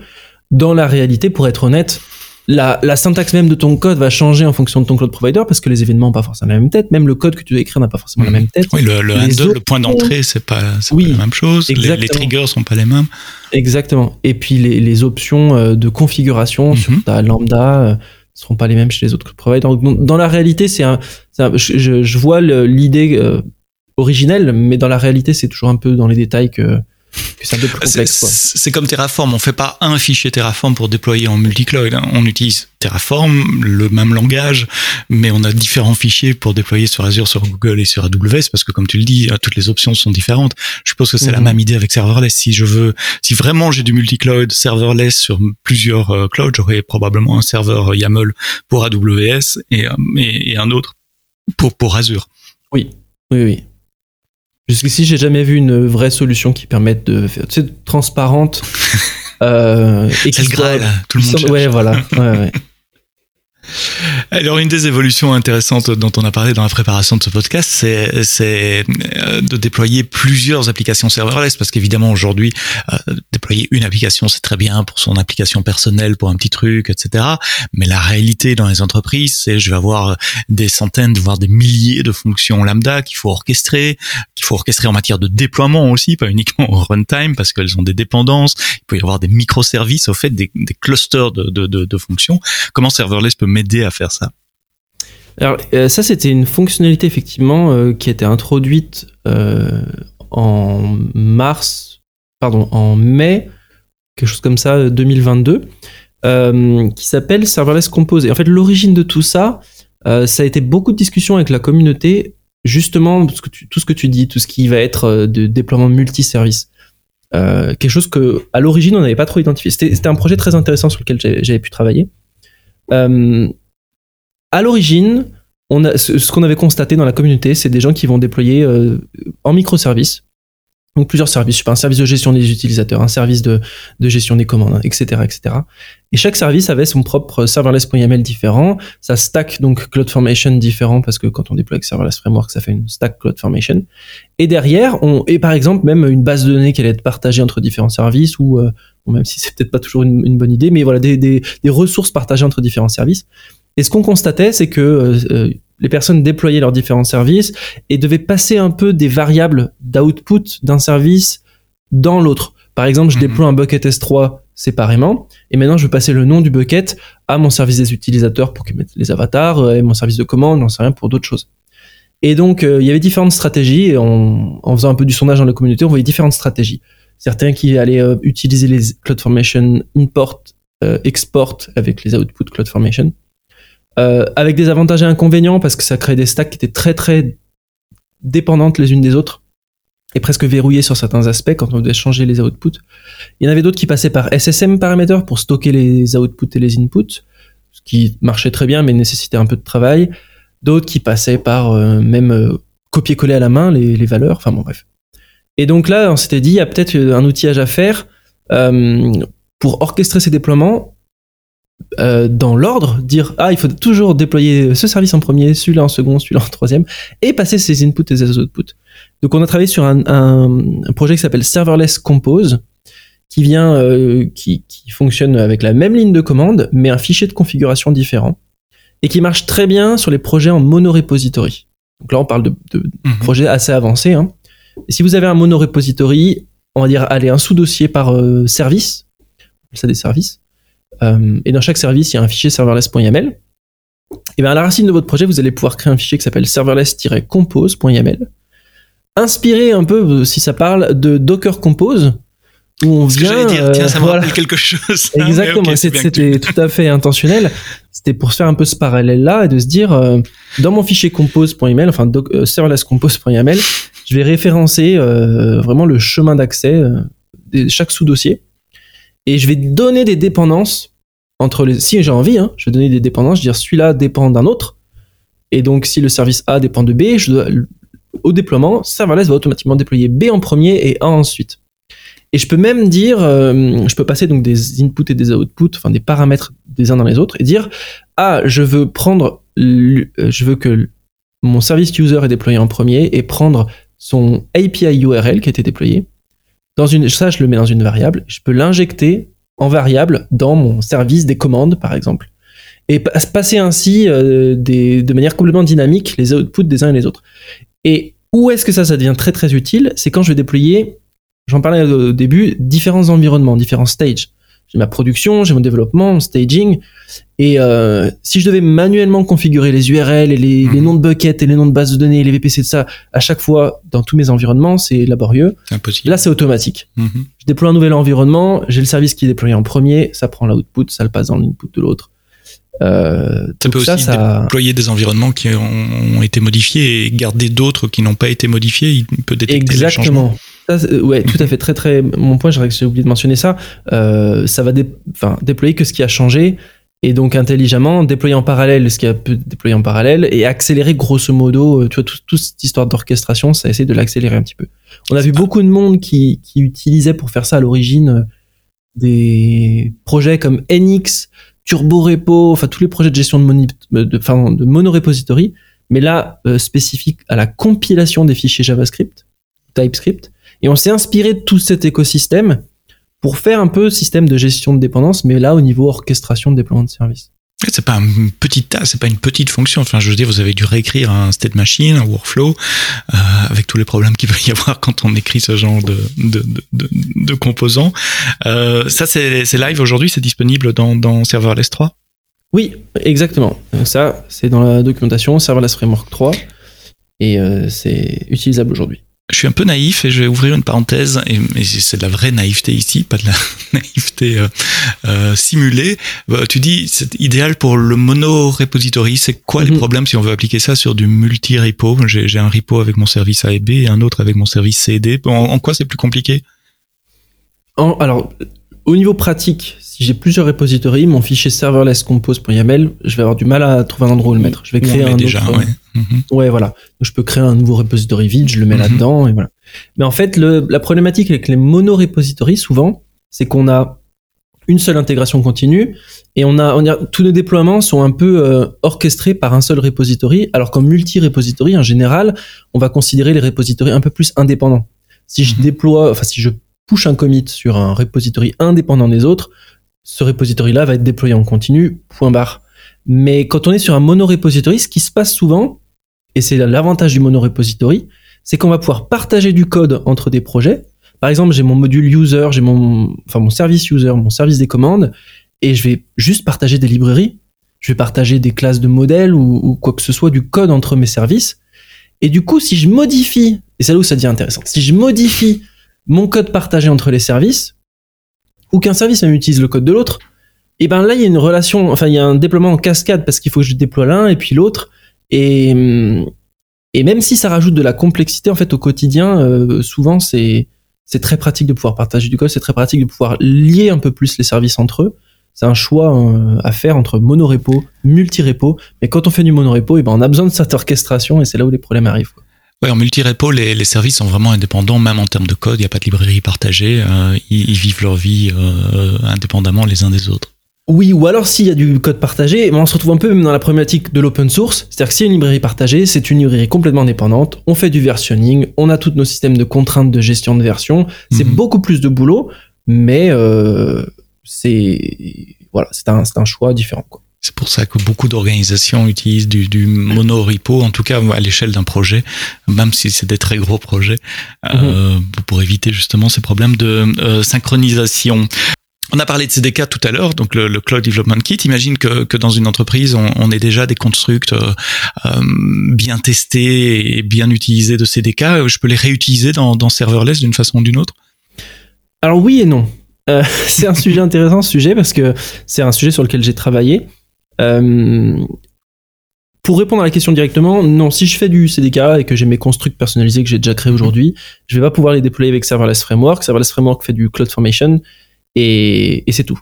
Dans la réalité, pour être honnête, la, la, syntaxe même de ton code va changer en fonction de ton cloud provider parce que les événements n'ont pas forcément la même tête. Même le code que tu dois écrire n'a pas forcément la même tête. Oui, le, le handle, le point d'entrée, c'est pas, oui, pas la même chose. Les, les, triggers sont pas les mêmes. Exactement. Et puis les, les options euh, de configuration sur mhm. ta lambda, seront pas les mêmes chez les autres providers. Donc, dans la réalité, c'est un, je, je, vois l'idée euh, originelle, mais dans la réalité, c'est toujours un peu dans les détails que c'est un peu plus complexe. C'est comme Terraform, on fait pas un fichier Terraform pour déployer en multicloud. Hein. On utilise Terraform, le même langage, mais on a différents fichiers pour déployer sur Azure, sur Google et sur AWS parce que comme tu le dis, toutes les options sont différentes. Je suppose que c'est la mhm. même idée avec serverless. Si je veux, si vraiment j'ai du multicloud serverless sur plusieurs euh, clouds, j'aurais probablement un serveur YAML pour AWS et, euh, et, et un autre pour, pour Azure. Oui, oui, oui. Jusqu'ici, j'ai jamais vu une vraie solution qui permette de faire, tu sais, transparente. euh, et qui le Graal, tout le monde. Ouais, voilà. Ouais, ouais. Alors une des évolutions intéressantes dont on a parlé dans la préparation de ce podcast, c'est, euh, de déployer plusieurs applications serverless parce qu'évidemment aujourd'hui euh, déployer une application c'est très bien pour son application personnelle pour un petit truc etc. Mais la réalité dans les entreprises c'est je vais avoir des centaines voire des milliers de fonctions lambda qu'il faut orchestrer, qu'il faut orchestrer en matière de déploiement aussi, pas uniquement au runtime parce qu'elles ont des dépendances. Il peut y avoir des microservices au fait des, des clusters de, de, de, de fonctions. Comment serverless peut m'aider à faire ça alors euh, ça c'était une fonctionnalité effectivement euh, qui a été introduite euh, en mars, pardon, en mai, quelque chose comme ça, 2022, qui s'appelle Serverless Compose. Et en fait l'origine de tout ça, ça a été beaucoup de discussions avec la communauté, justement tout ce que tu, dis, tout ce qui va être de déploiement multiservice. quelque chose que à l'origine on n'avait pas trop identifié. C'était un projet très intéressant sur lequel j'avais pu travailler. Euh, à l'origine, on a, ce, qu'on avait constaté dans la communauté, c'est des gens qui vont déployer euh, en microservices, donc plusieurs services, je sais pas, un service de gestion des utilisateurs, un service de, de gestion des commandes, etc., etc. Et chaque service avait son propre serverless.yml différent, sa stack donc CloudFormation différent parce que quand on déploie avec Serverless Framework, ça fait une stack CloudFormation. Et derrière, on et par exemple même une base de données qui allait être partagée entre différents services ou euh, même si c'est peut-être pas toujours une, une, bonne idée, mais voilà des, des, des ressources partagées entre différents services. Et ce qu'on constatait, c'est que euh, euh, les personnes déployaient leurs différents services et devaient passer un peu des variables d'output d'un service dans l'autre. Par exemple, je mhm. déploie un bucket S3 séparément, et maintenant je veux passer le nom du bucket à mon service des utilisateurs pour qu'ils mettent les avatars, euh, et mon service de commande, j'en sais rien, pour d'autres choses. Et donc, il y avait différentes stratégies, et en, faisant un peu du sondage dans la communauté, on voyait différentes stratégies. Certains qui allaient utiliser les CloudFormation import, export avec les outputs CloudFormation. Euh, avec des avantages et inconvénients parce que ça crée des stacks qui étaient très très dépendantes les unes des autres et presque verrouillées sur certains aspects quand on devait changer les outputs. Il y en avait d'autres qui passaient par SSM parameter pour stocker les outputs et les inputs, ce qui marchait très bien mais nécessitait un peu de travail. D'autres qui passaient par euh, même euh, copier-coller à la main les, les, valeurs, enfin bon bref. Et donc là, on s'était dit, il y a peut-être un outillage à faire euh, pour orchestrer ces déploiements euh, dans l'ordre, dire ah il faut toujours déployer ce service en premier, celui-là en second, celui-là en troisième, et passer ses inputs et ses outputs. Donc on a travaillé sur un, un, projet qui s'appelle Serverless Compose, qui vient, euh, qui, qui fonctionne avec la même ligne de commande, mais un fichier de configuration différent, et qui marche très bien sur les projets en monorepository. Donc là, on parle de, de Mhm. projets assez avancés. Hein. Si vous avez un monorepository, on va dire, allez, un sous-dossier par euh, service, ça des services, euh, et dans chaque service, il y a un fichier serverless.yaml. Et bien à la racine de votre projet, vous allez pouvoir créer un fichier qui s'appelle serverless-compose.yaml, inspiré un peu, euh, si ça parle, de Docker Compose, où on Ce vient... dire, euh, tiens, ça me voilà. rappelle quelque chose. Ah, Exactement, ok, c'est c'est- bien que tu- c'était tout à fait intentionnel. C'était pour se faire un peu ce parallèle-là et de se dire, euh, dans mon fichier compose.yml, enfin doc- euh, serverless-compose.yml, je vais référencer euh, vraiment le chemin d'accès euh, de chaque sous-dossier et je vais donner des dépendances entre les. Si j'ai envie, hein, je vais donner des dépendances, je vais dire celui-là dépend d'un autre. Et donc, si le service A dépend de B, au déploiement, serverless va automatiquement déployer B en premier et A ensuite. Et je peux même dire, euh, je peux passer donc des inputs et des outputs, enfin des paramètres des uns dans les autres, et dire ah je veux prendre, je veux que mon service user est déployé en premier et prendre son API URL qui a été déployé dans une, ça je le mets dans une variable, je peux l'injecter en variable dans mon service des commandes par exemple, et pa- passer ainsi euh, de manière complètement dynamique les outputs des uns et les autres. Et où est-ce que ça, ça devient très très utile? C'est quand je vais déployer j'en parlais au début, différents environnements, différents stages. J'ai ma production, j'ai mon développement, mon staging. Et euh, si je devais manuellement configurer les URL et les, Mhm. les noms de buckets et les noms de bases de données et les VPC de ça à chaque fois dans tous mes environnements, c'est laborieux. C'est impossible. Là, c'est automatique. Mhm. Je déploie un nouvel environnement, j'ai le service qui est déployé en premier, ça prend l'output, ça le passe dans l'input de l'autre. Euh, Ça peut aussi ça, déployer des environnements qui ont, été modifiés et garder d'autres qui n'ont pas été modifiés. Il peut détecter les changements. Exactement. Ça, c'est- ouais, tout à fait, très très. Mon point, j'aurais- j'ai oublié de mentionner ça. Euh, ça va dé- enfin, déployer que ce qui a changé et donc intelligemment déployer en parallèle ce qui a pu déployer en parallèle et accélérer grosso modo. euh, Tu vois, tout- toute cette histoire d'orchestration, ça essaie de l'accélérer un petit peu. On a vu beaucoup de monde qui, qui utilisait pour faire ça à l'origine euh, des projets comme NX, Turbo Repo, enfin tous les projets de gestion de, moni- de, enfin, de monorepository, mais là euh, spécifique à la compilation des fichiers JavaScript, TypeScript. Et on s'est inspiré de tout cet écosystème pour faire un peu système de gestion de dépendance, mais là au niveau orchestration de déploiement de services. C'est pas un petit tas, c'est pas une petite fonction. Enfin, je veux dire, vous avez dû réécrire un state machine, un workflow, euh, avec tous les problèmes qu'il peut y avoir quand on écrit ce genre de, de, de, de, composants. Euh, ça, c'est c'est live aujourd'hui, c'est disponible dans, dans Serverless 3 Oui, exactement. Ça, c'est dans la documentation Serverless Framework 3 et euh, c'est utilisable aujourd'hui. Je suis un peu naïf et je vais ouvrir une parenthèse, et, et c'est de la vraie naïveté ici, pas de la naïveté euh, euh, simulée. Euh, tu dis c'est idéal pour le mono-repository. C'est quoi les Mhm. problèmes si on veut appliquer ça sur du multi-repo? J'ai j'ai un repo avec mon service A et B et un autre avec mon service C et D. En, en quoi c'est plus compliqué? En- alors, au niveau pratique, si j'ai plusieurs repositories, mon fichier serverless compose.yaml, je vais avoir du mal à trouver un endroit où le mettre. Je vais créer un déjà, autre, ouais. Mhm. Ouais, voilà. Donc, je peux créer un nouveau repository vide, je le mets Mhm. là-dedans, et voilà. Mais en fait, le, la problématique avec les mono-repositories, souvent, c'est qu'on a une seule intégration continue, et on a, on a tous nos déploiements sont un peu euh, orchestrés par un seul repository, alors qu'en multi-repository, en général, on va considérer les repositories un peu plus indépendants. Si je Mhm. déploie, enfin, si je push un commit sur un repository indépendant des autres, ce repository-là va être déployé en continu, point barre. Mais quand on est sur un mono-repository, ce qui se passe souvent, et c'est l'avantage du monorepository, c'est qu'on va pouvoir partager du code entre des projets. Par exemple, j'ai mon module user, j'ai mon, enfin mon service user, mon service des commandes, et je vais juste partager des librairies. Je vais partager des classes de modèles ou, ou quoi que ce soit du code entre mes services. Et du coup, si je modifie, et c'est là où ça devient intéressant, si je modifie mon code partagé entre les services, ou qu'un service même utilise le code de l'autre, et ben là, il y a une relation, enfin, il y a un déploiement en cascade parce qu'il faut que je déploie l'un et puis l'autre. Et, hum, et même si ça rajoute de la complexité, en fait, au quotidien, euh, souvent, c'est, c'est très pratique de pouvoir partager du code, c'est très pratique de pouvoir lier un peu plus les services entre eux. C'est un choix euh, à faire entre monorepo, multi-repo. Mais quand on fait du monorepo, et ben, on a besoin de cette orchestration et c'est là où les problèmes arrivent. quoi. Ouais, en multi-repo, les, les services sont vraiment indépendants, même en termes de code. Il n'y a pas de librairie partagée. euh, ils, ils vivent leur vie euh, indépendamment les uns des autres. Oui, ou alors s'il y a du code partagé, on se retrouve un peu même dans la problématique de l'open source. C'est-à-dire que s'il y a une librairie partagée, c'est une librairie complètement indépendante. On fait du versionning, on a tous nos systèmes de contraintes de gestion de version. C'est Mhm. beaucoup plus de boulot. mais c'est voilà, c'est un, un choix différent. Quoi. C'est pour ça que beaucoup d'organisations utilisent du, du mono-repo, en tout cas à l'échelle d'un projet, même si c'est des très gros projets, euh, mhm. pour éviter justement ces problèmes de euh, synchronisation. On a parlé de CDK tout à l'heure, donc le, le, Cloud Development Kit. Imagine que, que dans une entreprise, on, on ait déjà des constructs euh, euh bien testés et bien utilisés de CDK. Je peux les réutiliser dans, dans serverless d'une façon ou d'une autre? Alors oui et non. Euh, c'est un sujet intéressant, ce sujet, parce que c'est un sujet sur lequel j'ai travaillé. Euh, pour répondre à la question directement, non, si je fais du CDK et que j'ai mes constructs personnalisés que j'ai déjà créés aujourd'hui, je vais pas pouvoir les déployer avec Serverless Framework. Serverless Framework fait du CloudFormation et, et c'est tout.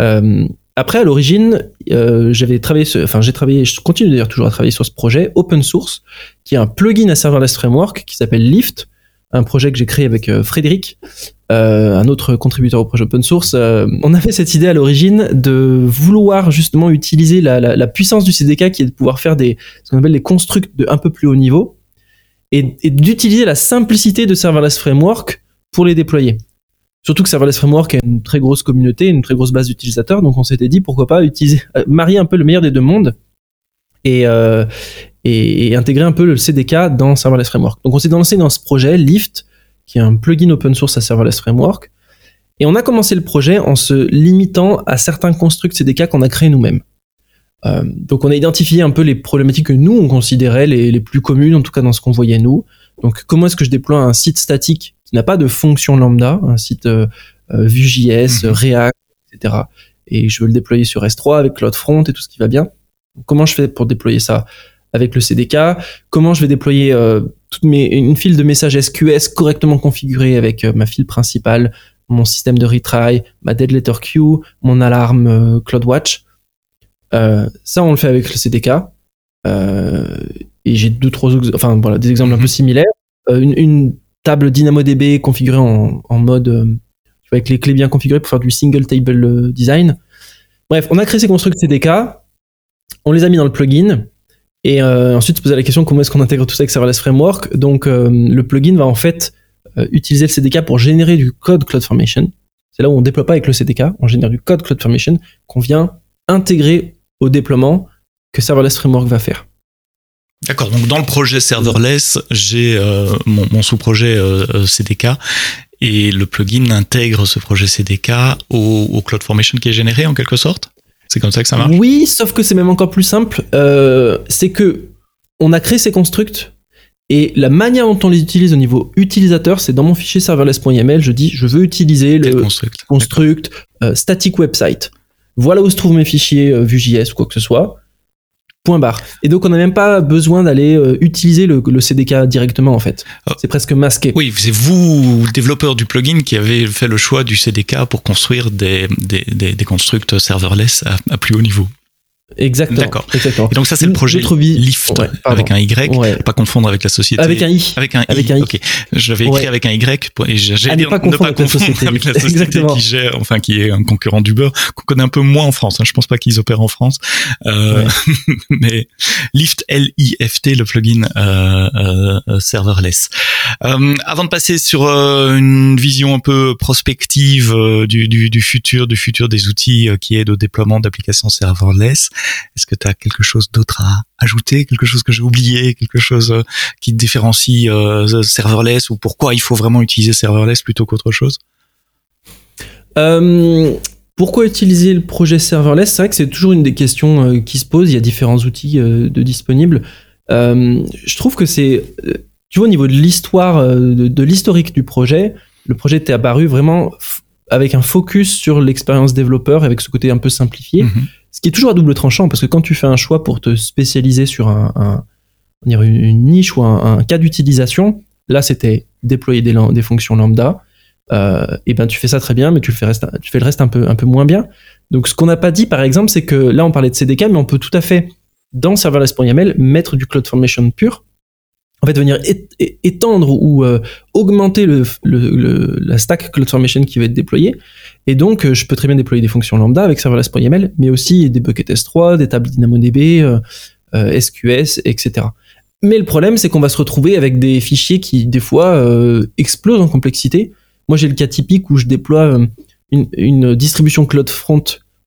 Euh, après, à l'origine, euh, j'avais travaillé, enfin j'ai travaillé, je continue d'ailleurs toujours à travailler sur ce projet open source, qui est un plugin à Serverless Framework qui s'appelle Lift, un projet que j'ai créé avec euh, Frédéric, euh, un autre contributeur au projet open source. Euh, on avait cette idée à l'origine de vouloir justement utiliser la, puissance du CDK qui est de pouvoir faire des ce qu'on appelle des constructs de un peu plus haut niveau et, et d'utiliser la simplicité de Serverless Framework pour les déployer. Surtout que Serverless Framework a une très grosse communauté, une très grosse base d'utilisateurs, donc on s'était dit pourquoi pas marier un peu le meilleur des deux mondes et, euh, et, intégrer un peu le CDK dans Serverless Framework. Donc on s'est lancé dans ce projet Lift, qui est un plugin open source à Serverless Framework. Et on a commencé le projet en se limitant à certains constructs CDK qu'on a créés nous-mêmes. Euh, donc on a identifié un peu les problématiques que nous on considérait les, les plus communes, en tout cas dans ce qu'on voyait nous. Donc comment est-ce que je déploie un site statique qui n'a pas de fonction lambda, un site euh, euh Vue.js, mhm. React, etc. Et je veux le déployer sur S3 avec CloudFront et tout ce qui va bien. Comment je fais pour déployer ça avec le CDK, comment je vais déployer euh, mes, une file de messages SQS correctement configurée avec euh, ma file principale, mon système de retry, ma dead letter queue, mon alarme euh, CloudWatch. Euh, ça, on le fait avec le CDK. et j'ai deux, trois, enfin voilà, des exemples un peu mhm. similaires. Une, une, table DynamoDB configurée en, en mode avec les clés bien configurées pour faire du single table design. Bref, on a créé ces constructs CDK, on les a mis dans le plugin, et euh, ensuite, se poser la question comment est-ce qu'on intègre tout ça avec Serverless Framework? Donc, euh, le plugin va en fait euh, utiliser le CDK pour générer du code CloudFormation. C'est là où on déploie pas avec le CDK, on génère du code CloudFormation qu'on vient intégrer au déploiement que Serverless Framework va faire. D'accord, donc dans le projet serverless, j'ai mon, sous-projet CDK et le plugin intègre ce projet CDK au CloudFormation qui est généré en quelque sorte? C'est comme ça que ça marche Oui, sauf que c'est même encore plus simple. Euh, c'est que on a créé ces constructs et la manière dont on les utilise au niveau utilisateur, c'est dans mon fichier serverless.yml, je dis je veux utiliser le construct, construct euh, static website. Voilà où se trouvent mes fichiers euh, Vue.js ou quoi que ce soit. Point barre. Et donc on n'a même pas besoin d'aller euh, utiliser le, le, CDK directement en fait. Oh. C'est presque masqué. Oui, c'est vous, développeur du plugin, qui avez fait le choix du CDK pour construire des, des, des, des constructs serverless à, à plus haut niveau. Exactement. D'accord. Et donc ça c'est le projet Lift avec un Y, ouais. pas confondre avec la société. Avec un I. Avec un I. Avec un I. Ok. J'avais écrit avec un Y et j'ai dit ne pas confondre avec, la société, avec la société qui gère, enfin qui est un concurrent d'Uber qu'on connaît un peu moins en France. Hein. Je pense pas qu'ils opèrent en France, euh, mais Lift L I F T le plugin euh, euh, serverless. Euh, avant de passer sur euh, une vision un peu prospective euh, du, du, du futur, du futur des outils qui aident au déploiement d'applications serverless. Est-ce que tu as quelque chose d'autre à ajouter, quelque chose que j'ai oublié, quelque chose euh, qui te différencie euh, serverless ou pourquoi il faut vraiment utiliser serverless plutôt qu'autre chose? Euh, Pourquoi utiliser le projet serverless? C'est vrai que c'est toujours une des questions qui se posent. Il y a différents outils de disponibles. je trouve que c'est, tu vois, au niveau de l'histoire, de, de l'historique du projet, le projet était apparu vraiment avec un focus sur l'expérience développeur, avec ce côté un peu simplifié. Mm-hmm ce qui est toujours à double tranchant, parce que quand tu fais un choix pour te spécialiser sur un, une niche ou un, un cas d'utilisation, là c'était déployer des, des fonctions lambda, euh, et ben tu fais ça très bien, mais tu, le fais, reste, tu fais le reste un peu, un peu moins bien. Donc ce qu'on n'a pas dit par exemple, c'est que là on parlait de CDK, mais on peut tout à fait dans serverless.yaml mettre du CloudFormation pur, en fait venir étendre ou euh, augmenter la stack CloudFormation qui va être déployée et donc, euh, je peux très bien déployer des fonctions lambda avec serverless.yml, mais aussi des buckets S3, des tables DynamoDB, euh, SQS, etc. Mais le problème, c'est qu'on va se retrouver avec des fichiers qui, des fois, explosent en complexité. Moi, j'ai le cas typique où je déploie une distribution CloudFront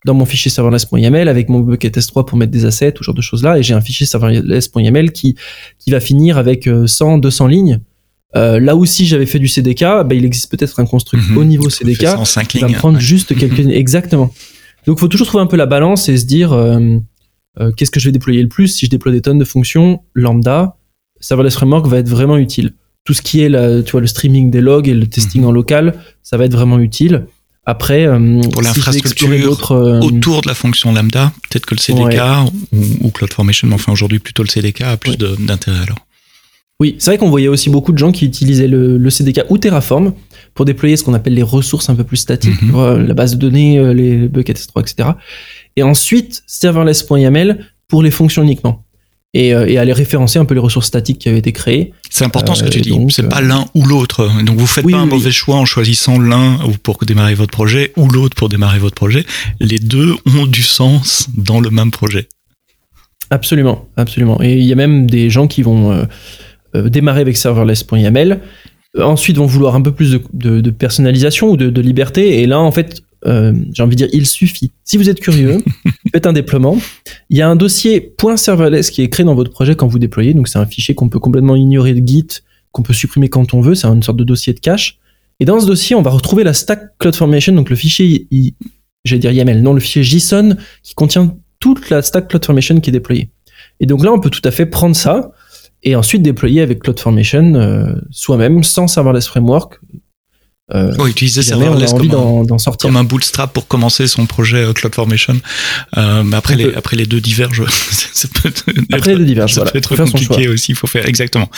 dans mon fichier serverless.yaml avec mon bucket S3 pour mettre des assets, tout genre de choses là, et j'ai un fichier serverless.yaml qui, qui va finir avec 100, 200 lignes. Euh, là aussi, j'avais fait du CDK, bah, il existe peut-être un construct Mhm. au niveau CDK qui va me prendre ouais. juste quelques lignes. Exactement. Donc, faut toujours trouver un peu la balance et se dire euh, euh, qu'est-ce que je vais déployer le plus. Si je déploie des tonnes de fonctions, lambda, serverless framework va être vraiment utile. Tout ce qui est la, tu vois, le streaming des logs et le testing Mhm. en local, ça va être vraiment utile. Après, euh, Pour si l'infrastructure, euh, autour de la fonction lambda, peut-être que le CDK ou, ou CloudFormation, mais enfin aujourd'hui plutôt le CDK a plus d'intérêt alors. Oui, c'est vrai qu'on voyait aussi beaucoup de gens qui utilisaient le, le CDK ou Terraform pour déployer ce qu'on appelle les ressources un peu plus statiques, Mhm. la base de données, euh, les buckets S3, etc. Et ensuite, serverless.yaml pour les fonctions uniquement. Et, euh, et aller référencer un peu les ressources statiques qui avaient été créées. C'est important ce que Euh, tu dis. donc, C'est euh, pas l'un ou l'autre. Donc vous faites Oui, pas un oui, oui. mauvais choix en choisissant l'un ou pour démarrer votre projet ou l'autre pour démarrer votre projet. Les deux ont du sens dans le même projet. Absolument, absolument. Et il y a même des gens qui vont euh, euh, démarrer avec serverless.yaml, euh, ensuite vont vouloir un peu plus de, de- de personnalisation ou de, de liberté. Et là, en fait, euh, j'ai envie de dire, il suffit. Si vous êtes curieux, faites un déploiement. Il y a un dossier .serverless qui est créé dans votre projet quand vous déployez. Donc c'est un fichier qu'on peut complètement ignorer de Git, qu'on peut supprimer quand on veut. C'est une sorte de dossier de cache. Et dans ce dossier, on va retrouver la stack CloudFormation, donc le fichier, j'allais dire YAML, non, le fichier JSON qui contient toute la stack CloudFormation qui est déployée. Et donc là, on peut tout à fait prendre ça et ensuite déployer avec CloudFormation euh, soi-même sans serverless framework. Euh, Oh, utiliser jamais on a serverless envie comme un, sortir. comme un bootstrap pour commencer son projet euh, CloudFormation. Euh, mais après On les, peut. après les deux divergent. ça peut être, Après les deux divergent, ça voilà. peut être compliqué aussi. Il faut faire exactement.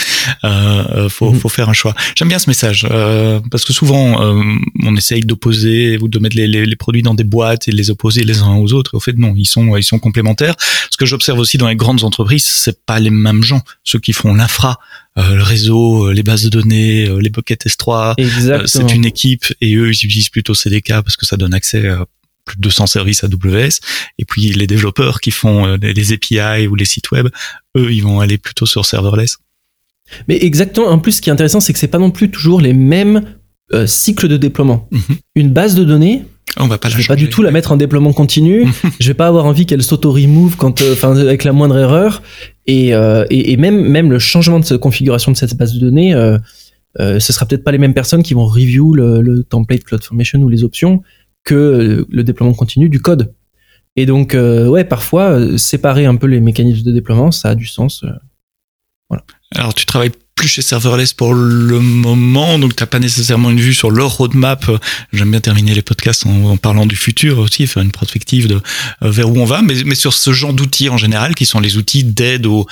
Euh, euh, faut, Mhm. faut faire un choix. J'aime bien ce message euh, parce que souvent euh, on essaye d'opposer ou de mettre les, les, les produits dans des boîtes et de les opposer les uns aux autres. Au fait, non, ils sont ils sont complémentaires. Ce que j'observe aussi dans les grandes entreprises, c'est pas les mêmes gens. Ceux qui font l'infra, le réseau, euh, les bases de données, euh, les buckets S3, euh, Exactement. c'est une équipe et eux ils utilisent plutôt CDK parce que ça donne accès à plus de 200 services AWS et puis les développeurs qui font euh, les API ou les sites web eux ils vont aller plutôt sur serverless Mais exactement. En plus, ce qui est intéressant, c'est que c'est pas non plus toujours les mêmes euh, cycles de déploiement. Mhm. Une base de données, on va pas je vais pas du tout la mettre en déploiement continu. je vais pas avoir envie qu'elle s'auto-remove quand, euh, enfin, avec la moindre erreur. Et, euh, et, et même, même le changement de cette configuration de cette base de données, euh, euh, ce sera peut-être pas les mêmes personnes qui vont review le, le template CloudFormation ou les options que euh, le déploiement continu du code. Et donc, euh, ouais, parfois, séparer un peu les mécanismes de déploiement, ça a du sens. euh. alors tu travailles plus chez serverless pour le moment donc t'as pas nécessairement une vue sur leur roadmap. Euh, j'aime bien terminer les podcasts en, parlant du futur aussi faire une prospective de euh, vers où on va mais, sur ce genre d'outils en général qui sont les outils d'aide au,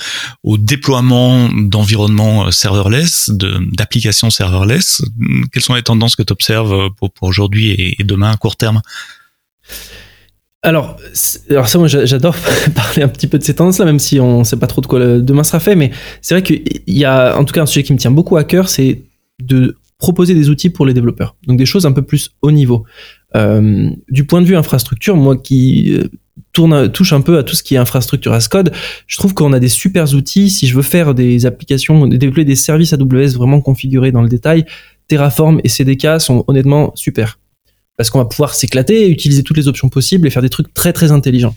déploiement d'environnements euh, serverless d'applications serverless. Quelles sont les tendances que tu observes pour, pour aujourd'hui et, et demain à court terme? Alors, alors ça, moi, j'a- j'adore parler un petit peu de ces tendances-là, même si on sait pas trop de quoi demain sera fait. Mais c'est vrai qu'il y a, en tout cas, un sujet qui me tient beaucoup à cœur, c'est de proposer des outils pour les développeurs. Donc des choses un peu plus haut niveau. Euh, du point de vue infrastructure, moi qui euh, tourne, touche un peu à tout ce qui est infrastructure as code, je trouve qu'on a des super outils. Si je veux faire des applications, développer des services AWS vraiment configurés dans le détail, Terraform et CDK sont honnêtement super parce qu'on va pouvoir s'éclater, utiliser toutes les options possibles et faire des trucs très très intelligents.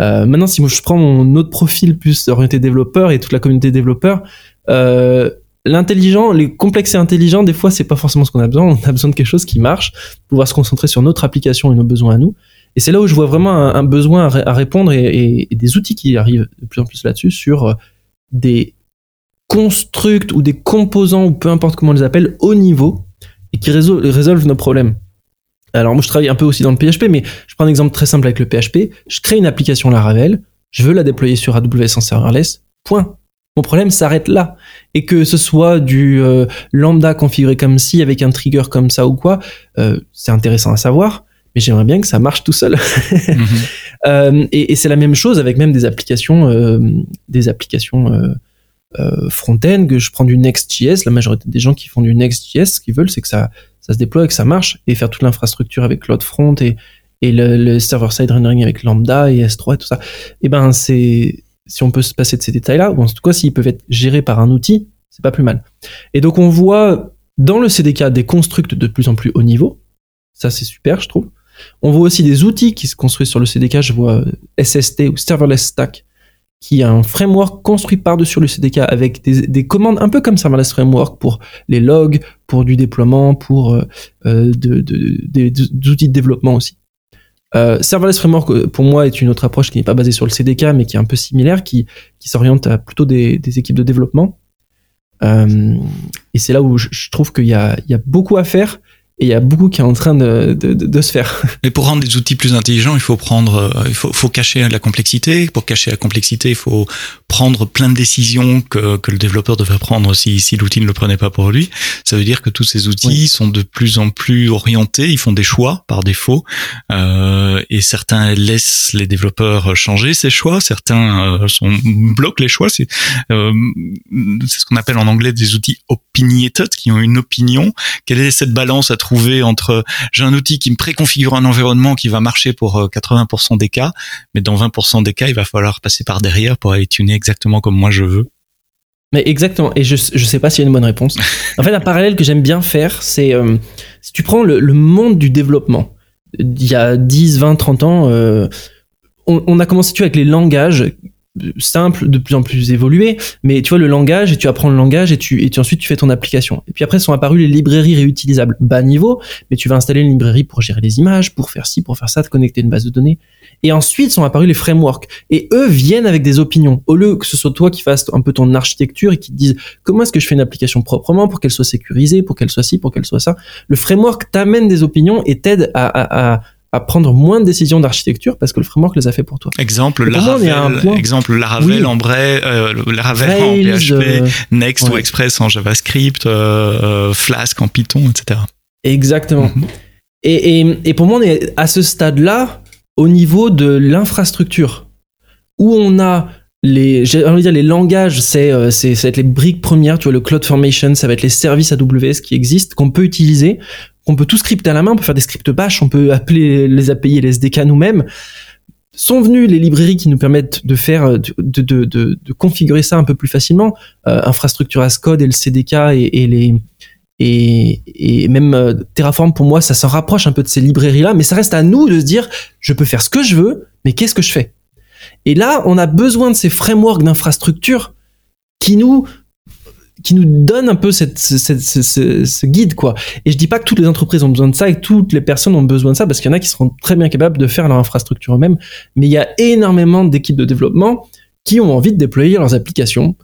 Euh, maintenant, si moi je prends mon autre profil plus orienté développeur et toute la communauté développeur, euh, l'intelligent, les complexes et intelligents, des fois c'est pas forcément ce qu'on a besoin. On a besoin de quelque chose qui marche, pouvoir se concentrer sur notre application et nos besoins à nous. Et c'est là où je vois vraiment un, besoin à, ré- à répondre et, des outils qui arrivent de plus en plus là-dessus sur euh, des constructs ou des composants ou peu importe comment on les appelle haut niveau et qui résol- résolvent nos problèmes. Alors moi je travaille un peu aussi dans le PHP, mais je prends un exemple très simple avec le PHP. Je crée une application Laravel, je veux la déployer sur AWS en serverless, point. Mon problème s'arrête là. Et que ce soit du euh, lambda configuré comme ci, avec un trigger comme ça ou quoi, euh, c'est intéressant à savoir, mais j'aimerais bien que ça marche tout seul. Mhm. Euh, et et c'est la même chose avec même des applications, des applications euh, euh, front-end, que je prends du Next.js, la majorité des gens qui font du Next.js, ce qu'ils veulent, c'est que ça, ça se déploie et que ça marche, et faire toute l'infrastructure avec CloudFront et, et le, le server-side rendering avec Lambda et S3 et tout ça. Et ben, c'est, si on peut se passer de ces détails-là, ou en tout cas, s'ils peuvent être gérés par un outil, c'est pas plus mal. Et donc, on voit dans le CDK des constructs de plus en plus haut niveau, Ça, c'est super, je trouve. On voit aussi des outils qui se construisent sur le CDK. Je vois SST ou Serverless Stack, qui est un framework construit par-dessus le CDK avec des, commandes un peu comme Serverless Framework pour les logs, pour du déploiement, pour des outils de développement aussi. Euh, serverless Framework, euh, pour moi, est une autre approche qui n'est pas basée sur le CDK, mais qui est un peu similaire, qui, s'oriente à plutôt des, des, équipes de développement. Euh, et c'est là où je, trouve qu'il y a beaucoup à faire et il y a beaucoup qui est en train de, de, de, se faire. Mais pour rendre des outils plus intelligents, il faut prendre, euh, il faut, faut cacher la complexité. Pour cacher la complexité, il faut prendre plein de décisions que, que le développeur devrait prendre si, si l'outil ne le prenait pas pour lui. Ça veut dire que tous ces outils sont de plus en plus orientés, ils font des choix par défaut, euh, et certains laissent les développeurs changer ces choix, certains euh, sont, bloquent les choix. C'est euh, ce qu'on appelle en anglais des outils opinionated, qui ont une opinion. Quelle est cette balance à trouver trouver entre j'ai un outil qui me préconfigure un environnement qui va marcher pour 80% euh, des cas, mais dans 20% des cas, il va falloir passer par derrière pour aller tuner exactement comme moi je veux. Mais exactement, et je je sais pas s'il y a une bonne réponse. En fait, un parallèle que j'aime bien faire, c'est euh, si tu prends le, monde du développement, il y a 10, 20, 30 ans, euh, on, on, a commencé avec les langages simple, de plus en plus évolué, mais tu vois le langage et tu apprends le langage et tu et tu, ensuite tu fais ton application. Et puis après sont apparues les librairies réutilisables bas niveau, mais tu vas installer une librairie pour gérer les images, pour faire ci, pour faire ça, te connecter une base de données. Et ensuite sont apparus les frameworks et eux viennent avec des opinions. Au lieu que ce soit toi qui fasses un peu ton architecture et qui te dise comment est-ce que je fais une application proprement pour qu'elle soit sécurisée, pour qu'elle soit ci, pour qu'elle soit ça? Le framework t'amène des opinions et t'aide à, à, à à prendre moins de décisions d'architecture parce que le framework les a fait pour toi. Exemple Laravel, exemple Laravel en vrai, euh, Laravel en PHP, euh, Next ou Express en JavaScript, euh, Flask en Python, etc. Exactement. Mhm. et, et, et, pour moi, on est à ce stade-là au niveau de l'infrastructure où on a les, envie de dire les langages, c'est, c'est, ça va être les briques premières, tu vois, le CloudFormation, ça va être les services AWS qui existent, qu'on peut utiliser on peut tout scripter à la main, on peut faire des scripts bash, on peut appeler les API et les SDK nous-mêmes. Sont venues les librairies qui nous permettent de faire, de, de, configurer ça un peu plus facilement. Euh, infrastructure as code et le CDK et, les et même euh, Terraform pour moi ça s'en rapproche un peu de ces librairies là, mais ça reste à nous de se dire je peux faire ce que je veux, mais qu'est-ce que je fais? Et là on a besoin de ces frameworks d'infrastructure qui nous qui nous donne un peu ce, guide quoi. Et je dis pas que toutes les entreprises ont besoin de ça et que toutes les personnes ont besoin de ça parce qu'il y en a qui seront très bien capables de faire leur infrastructure eux-mêmes, mais il y a énormément d'équipes de développement qui ont envie de déployer leurs applications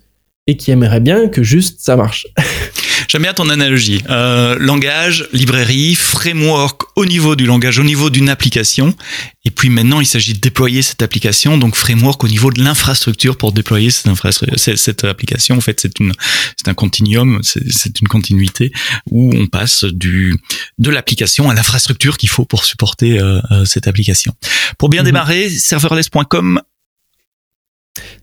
et qui aimeraient bien que juste ça marche. J'aime bien ton analogie. Euh, langage, librairie, framework au niveau du langage, au niveau d'une application. Et puis maintenant, il s'agit de déployer cette application, donc framework au niveau de l'infrastructure pour déployer cette, cette application. En fait, c'est une, c'est un continuum, c'est une continuité où on passe du de l'application à l'infrastructure qu'il faut pour supporter euh, euh cette application. Pour bien mhm. démarrer, serverless.com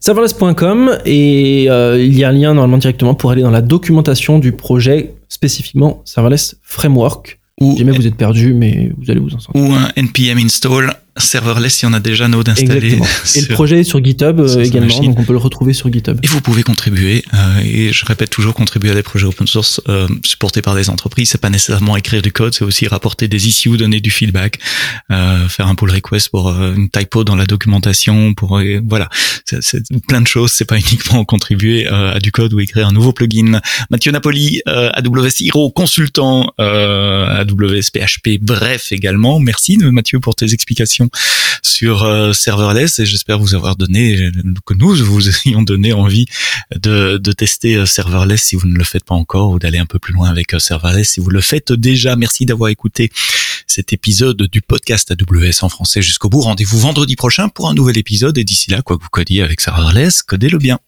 Serverless.com et euh, il y a un lien normalement directement pour aller dans la documentation du projet spécifiquement Serverless Framework. Ou jamais vous êtes perdu, mais vous allez vous en sortir. Ou un npm install serverless, il y en a déjà Node installé. Et le projet est sur GitHub euh, également, donc on peut le retrouver sur GitHub. Et vous pouvez contribuer, euh, et je répète toujours, contribuer à des projets open source euh, supportés par des entreprises. C'est pas nécessairement écrire du code, c'est aussi rapporter des issues, donner du feedback, euh, faire un pull request pour euh, une typo dans la documentation, pour voilà, c'est plein de choses. C'est pas uniquement contribuer à du code ou écrire un nouveau plugin. Mathieu Napoli, AWS Hero, consultant AWS PHP, bref également. Merci Mathieu pour tes explications sur euh, serverless et j'espère vous avoir donné que nous vous ayons donné envie de, tester euh, serverless si vous ne le faites pas encore ou d'aller un peu plus loin avec euh, serverless si vous le faites déjà. Merci d'avoir écouté cet épisode du podcast AWS en français jusqu'au bout. Rendez-vous vendredi prochain pour un nouvel épisode et d'ici là, quoi que vous codiez avec serverless, codez-le bien.